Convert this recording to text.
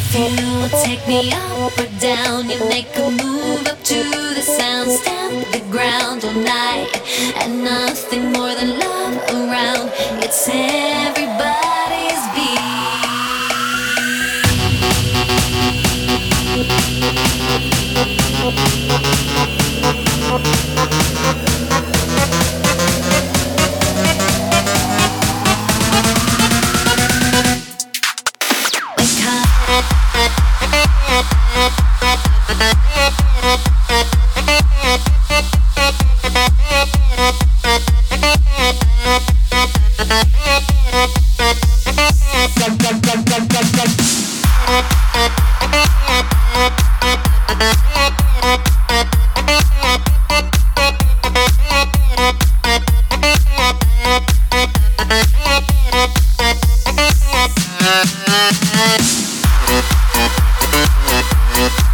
If you take me up or down, you make a move up to the sound, stamp the ground all night, and nothing more than love around. It's everybody's beat. Thank you.